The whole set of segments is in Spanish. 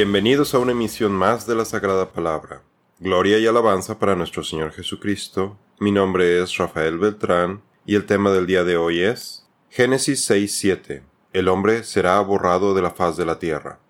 Bienvenidos a una emisión más de la Sagrada Palabra. Gloria y alabanza para nuestro Señor Jesucristo. Mi nombre es Rafael Beltrán y el tema del día de hoy es Génesis 6.7. El hombre será borrado de la faz de la tierra.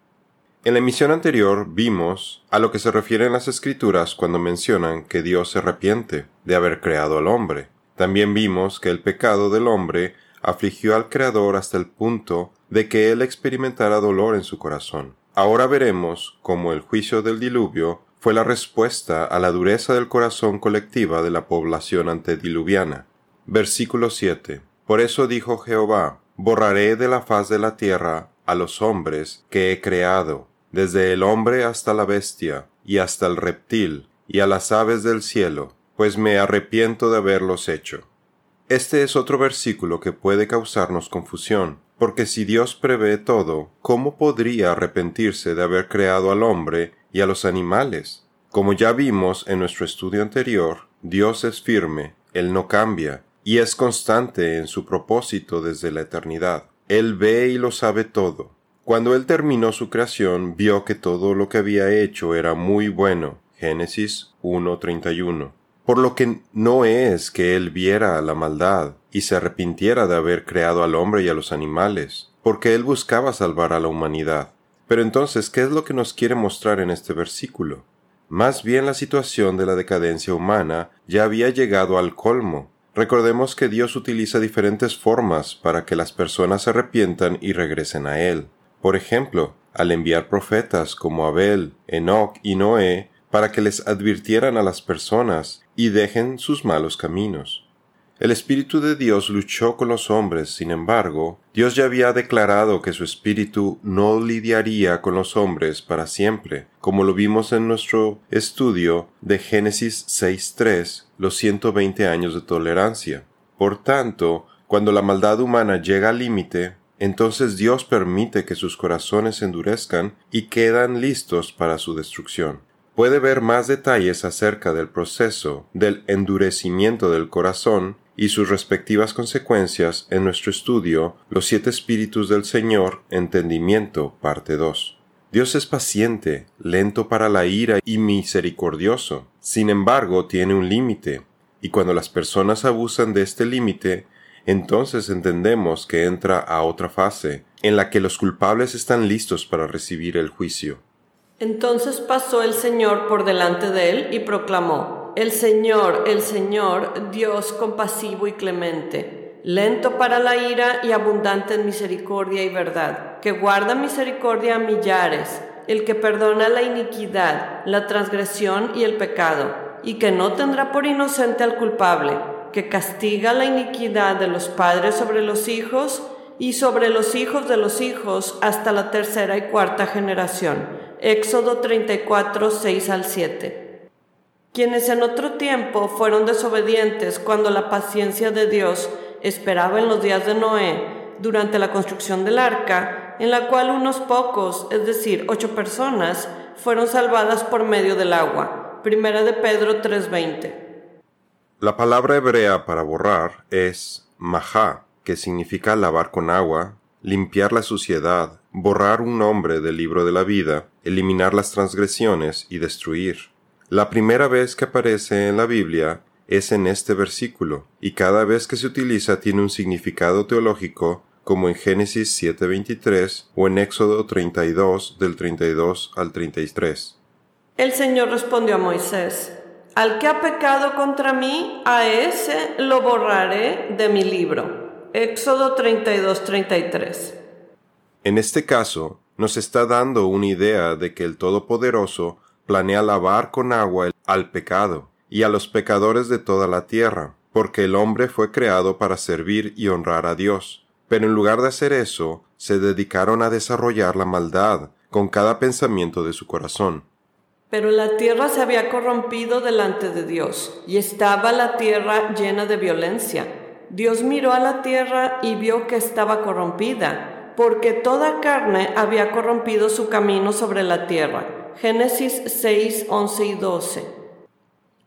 En la emisión anterior vimos a lo que se refiere en las escrituras cuando mencionan que Dios se arrepiente de haber creado al hombre. También vimos que el pecado del hombre afligió al Creador hasta el punto de que él experimentara dolor en su corazón. Ahora veremos cómo el juicio del diluvio fue la respuesta a la dureza del corazón colectiva de la población antediluviana. Versículo 7. Por eso dijo Jehová, borraré de la faz de la tierra a los hombres que he creado, desde el hombre hasta la bestia, y hasta el reptil, y a las aves del cielo, pues me arrepiento de haberlos hecho. Este es otro versículo que puede causarnos confusión, porque si Dios prevé todo, ¿cómo podría arrepentirse de haber creado al hombre y a los animales? Como ya vimos en nuestro estudio anterior, Dios es firme, Él no cambia, y es constante en su propósito desde la eternidad. Él ve y lo sabe todo. Cuando Él terminó su creación, vio que todo lo que había hecho era muy bueno. Génesis 1.31 por lo que no es que él viera la maldad y se arrepintiera de haber creado al hombre y a los animales, porque él buscaba salvar a la humanidad. Pero entonces, ¿qué es lo que nos quiere mostrar en este versículo? Más bien la situación de la decadencia humana ya había llegado al colmo. Recordemos que Dios utiliza diferentes formas para que las personas se arrepientan y regresen a Él. Por ejemplo, al enviar profetas como Abel, Enoch y Noé para que les advirtieran a las personas y dejen sus malos caminos. El Espíritu de Dios luchó con los hombres, sin embargo, Dios ya había declarado que su Espíritu no lidiaría con los hombres para siempre, como lo vimos en nuestro estudio de Génesis 6.3, los 120 años de tolerancia. Por tanto, cuando la maldad humana llega al límite, entonces Dios permite que sus corazones se endurezcan y quedan listos para su destrucción puede ver más detalles acerca del proceso del endurecimiento del corazón y sus respectivas consecuencias en nuestro estudio Los siete espíritus del Señor, entendimiento, parte 2. Dios es paciente, lento para la ira y misericordioso. Sin embargo, tiene un límite, y cuando las personas abusan de este límite, entonces entendemos que entra a otra fase, en la que los culpables están listos para recibir el juicio. Entonces pasó el Señor por delante de él y proclamó, El Señor, el Señor, Dios compasivo y clemente, lento para la ira y abundante en misericordia y verdad, que guarda misericordia a millares, el que perdona la iniquidad, la transgresión y el pecado, y que no tendrá por inocente al culpable, que castiga la iniquidad de los padres sobre los hijos y sobre los hijos de los hijos hasta la tercera y cuarta generación Éxodo 34, 6 al 7. Quienes en otro tiempo fueron desobedientes cuando la paciencia de Dios esperaba en los días de Noé durante la construcción del arca, en la cual unos pocos, es decir, ocho personas, fueron salvadas por medio del agua. Primera de Pedro 3:20. La palabra hebrea para borrar es mahá, que significa lavar con agua, limpiar la suciedad, borrar un nombre del libro de la vida, eliminar las transgresiones y destruir. La primera vez que aparece en la Biblia es en este versículo, y cada vez que se utiliza tiene un significado teológico como en Génesis 7:23 o en Éxodo 32 del 32 al 33. El Señor respondió a Moisés, Al que ha pecado contra mí, a ese lo borraré de mi libro. Éxodo 32:33. En este caso, nos está dando una idea de que el Todopoderoso planea lavar con agua al pecado y a los pecadores de toda la tierra, porque el hombre fue creado para servir y honrar a Dios. Pero en lugar de hacer eso, se dedicaron a desarrollar la maldad con cada pensamiento de su corazón. Pero la tierra se había corrompido delante de Dios, y estaba la tierra llena de violencia. Dios miró a la tierra y vio que estaba corrompida, porque toda carne había corrompido su camino sobre la tierra. Génesis 6, 11 y 12.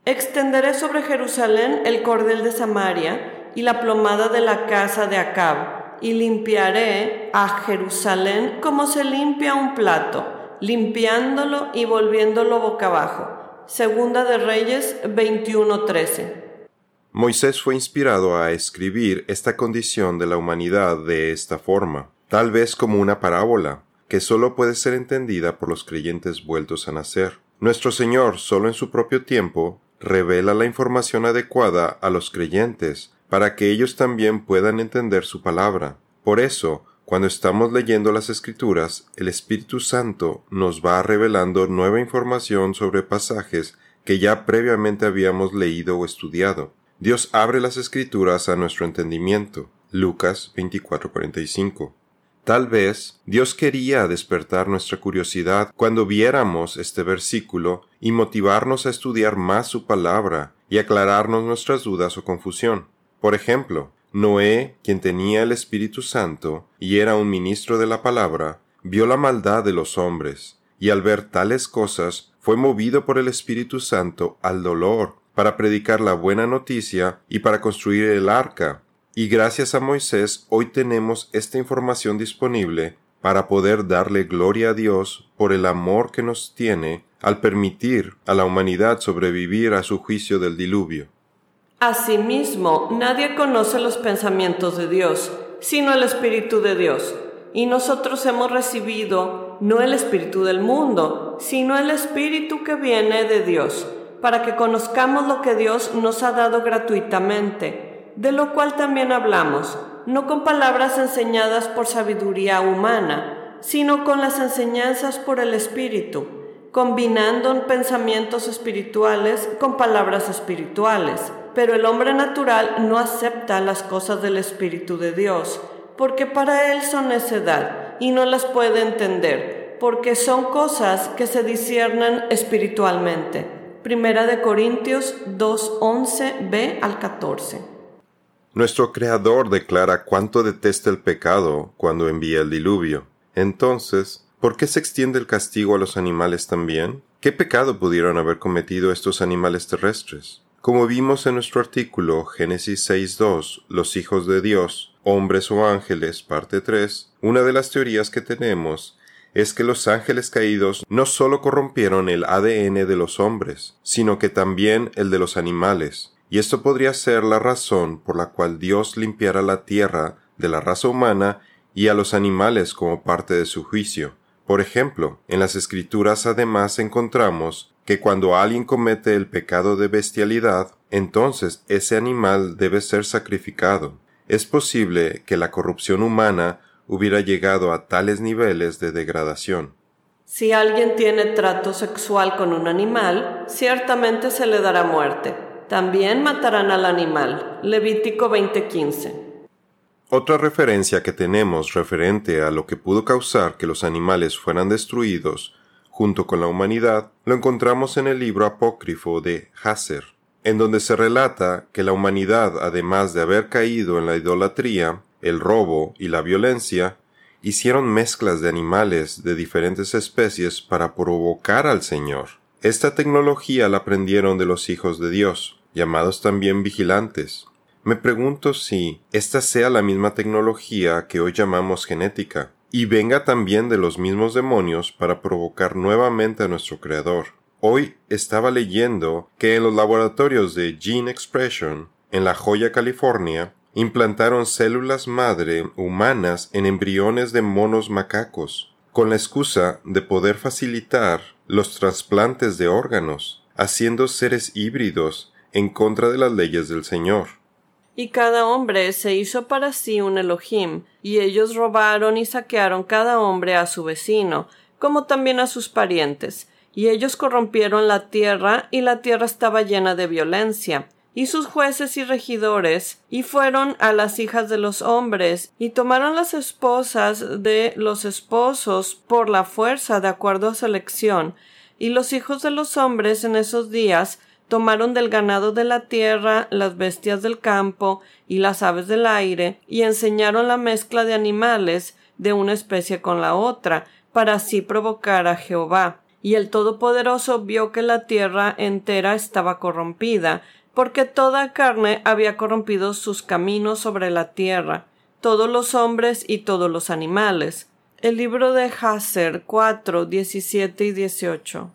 Extenderé sobre Jerusalén el cordel de Samaria y la plomada de la casa de Acab, y limpiaré a Jerusalén como se limpia un plato. limpiándolo y volviéndolo boca abajo. Segunda de Reyes 21:13. Moisés fue inspirado a escribir esta condición de la humanidad de esta forma, tal vez como una parábola, que solo puede ser entendida por los creyentes vueltos a nacer. Nuestro Señor, solo en su propio tiempo, revela la información adecuada a los creyentes para que ellos también puedan entender su palabra. Por eso, cuando estamos leyendo las escrituras, el Espíritu Santo nos va revelando nueva información sobre pasajes que ya previamente habíamos leído o estudiado. Dios abre las escrituras a nuestro entendimiento. Lucas 24:45. Tal vez Dios quería despertar nuestra curiosidad cuando viéramos este versículo y motivarnos a estudiar más su palabra y aclararnos nuestras dudas o confusión. Por ejemplo, Noé, quien tenía el Espíritu Santo y era un ministro de la palabra, vio la maldad de los hombres, y al ver tales cosas fue movido por el Espíritu Santo al dolor, para predicar la buena noticia y para construir el arca, y gracias a Moisés hoy tenemos esta información disponible para poder darle gloria a Dios por el amor que nos tiene al permitir a la humanidad sobrevivir a su juicio del diluvio. Asimismo, nadie conoce los pensamientos de Dios, sino el Espíritu de Dios. Y nosotros hemos recibido no el Espíritu del mundo, sino el Espíritu que viene de Dios, para que conozcamos lo que Dios nos ha dado gratuitamente de lo cual también hablamos, no con palabras enseñadas por sabiduría humana, sino con las enseñanzas por el Espíritu, combinando pensamientos espirituales con palabras espirituales. Pero el hombre natural no acepta las cosas del Espíritu de Dios, porque para él son necedad y no las puede entender, porque son cosas que se disciernen espiritualmente. Primera de Corintios 2:11 b al 14. Nuestro Creador declara cuánto detesta el pecado cuando envía el diluvio. Entonces, ¿por qué se extiende el castigo a los animales también? ¿Qué pecado pudieron haber cometido estos animales terrestres? Como vimos en nuestro artículo Génesis 6.2, los hijos de Dios, hombres o ángeles, parte 3, una de las teorías que tenemos es que los ángeles caídos no solo corrompieron el ADN de los hombres, sino que también el de los animales, y esto podría ser la razón por la cual Dios limpiara la tierra de la raza humana y a los animales como parte de su juicio. Por ejemplo, en las escrituras además encontramos que cuando alguien comete el pecado de bestialidad, entonces ese animal debe ser sacrificado. Es posible que la corrupción humana hubiera llegado a tales niveles de degradación. Si alguien tiene trato sexual con un animal, ciertamente se le dará muerte también matarán al animal. Levítico 20:15. Otra referencia que tenemos referente a lo que pudo causar que los animales fueran destruidos junto con la humanidad lo encontramos en el libro apócrifo de Hasser, en donde se relata que la humanidad, además de haber caído en la idolatría, el robo y la violencia, hicieron mezclas de animales de diferentes especies para provocar al Señor. Esta tecnología la aprendieron de los hijos de Dios, llamados también vigilantes. Me pregunto si esta sea la misma tecnología que hoy llamamos genética, y venga también de los mismos demonios para provocar nuevamente a nuestro Creador. Hoy estaba leyendo que en los laboratorios de Gene Expression, en La Joya, California, implantaron células madre humanas en embriones de monos macacos, con la excusa de poder facilitar los trasplantes de órganos, haciendo seres híbridos en contra de las leyes del Señor. Y cada hombre se hizo para sí un Elohim, y ellos robaron y saquearon cada hombre a su vecino, como también a sus parientes, y ellos corrompieron la tierra, y la tierra estaba llena de violencia, y sus jueces y regidores, y fueron a las hijas de los hombres, y tomaron las esposas de los esposos por la fuerza de acuerdo a su elección, y los hijos de los hombres en esos días tomaron del ganado de la tierra, las bestias del campo y las aves del aire, y enseñaron la mezcla de animales de una especie con la otra, para así provocar a Jehová. Y el Todopoderoso vio que la tierra entera estaba corrompida, porque toda carne había corrompido sus caminos sobre la tierra, todos los hombres y todos los animales. El libro de Hazer 4, 17 y 18.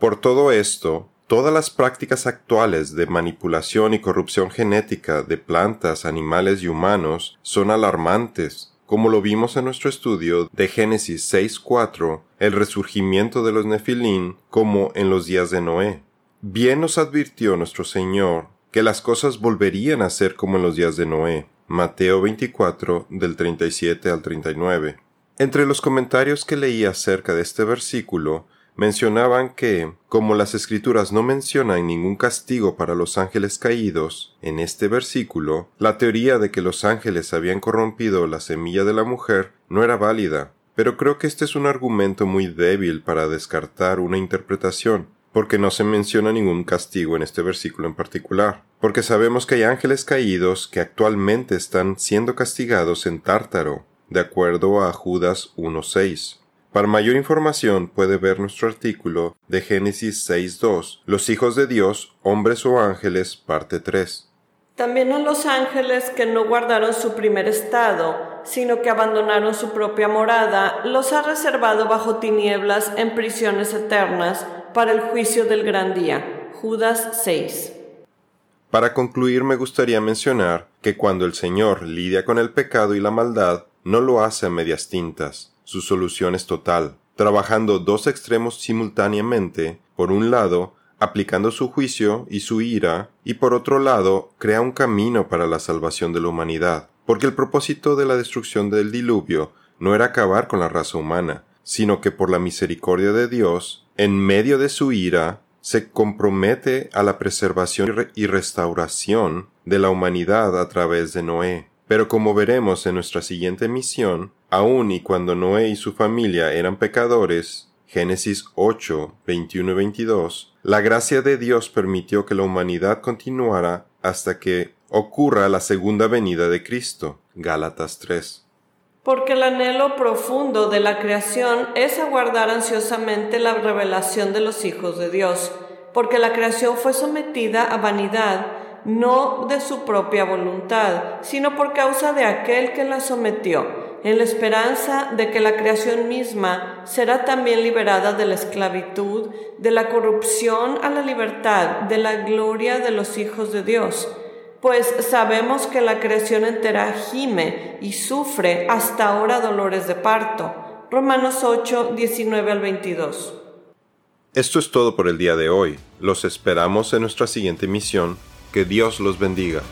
Por todo esto, todas las prácticas actuales de manipulación y corrupción genética de plantas, animales y humanos son alarmantes, como lo vimos en nuestro estudio de Génesis 6.4, el resurgimiento de los Nefilín como en los días de Noé. Bien nos advirtió nuestro Señor que las cosas volverían a ser como en los días de Noé. Mateo 24 del 37 al 39. Entre los comentarios que leí acerca de este versículo, mencionaban que, como las escrituras no mencionan ningún castigo para los ángeles caídos, en este versículo, la teoría de que los ángeles habían corrompido la semilla de la mujer no era válida, pero creo que este es un argumento muy débil para descartar una interpretación, porque no se menciona ningún castigo en este versículo en particular, porque sabemos que hay ángeles caídos que actualmente están siendo castigados en Tártaro, de acuerdo a Judas 1.6. Para mayor información puede ver nuestro artículo de Génesis 6.2, Los hijos de Dios, hombres o ángeles, parte 3. También a los ángeles que no guardaron su primer estado, sino que abandonaron su propia morada, los ha reservado bajo tinieblas en prisiones eternas para el juicio del gran día. Judas 6. Para concluir me gustaría mencionar que cuando el Señor lidia con el pecado y la maldad, no lo hace a medias tintas su solución es total, trabajando dos extremos simultáneamente, por un lado, aplicando su juicio y su ira, y por otro lado, crea un camino para la salvación de la humanidad, porque el propósito de la destrucción del diluvio no era acabar con la raza humana, sino que por la misericordia de Dios, en medio de su ira, se compromete a la preservación y restauración de la humanidad a través de Noé. Pero como veremos en nuestra siguiente misión, Aun y cuando Noé y su familia eran pecadores, Génesis 8, 21 y 22, la gracia de Dios permitió que la humanidad continuara hasta que ocurra la segunda venida de Cristo. Gálatas 3. Porque el anhelo profundo de la creación es aguardar ansiosamente la revelación de los hijos de Dios, porque la creación fue sometida a vanidad, no de su propia voluntad, sino por causa de aquel que la sometió en la esperanza de que la creación misma será también liberada de la esclavitud, de la corrupción a la libertad, de la gloria de los hijos de Dios. Pues sabemos que la creación entera gime y sufre hasta ahora dolores de parto. Romanos 8, 19 al 22. Esto es todo por el día de hoy. Los esperamos en nuestra siguiente misión. Que Dios los bendiga.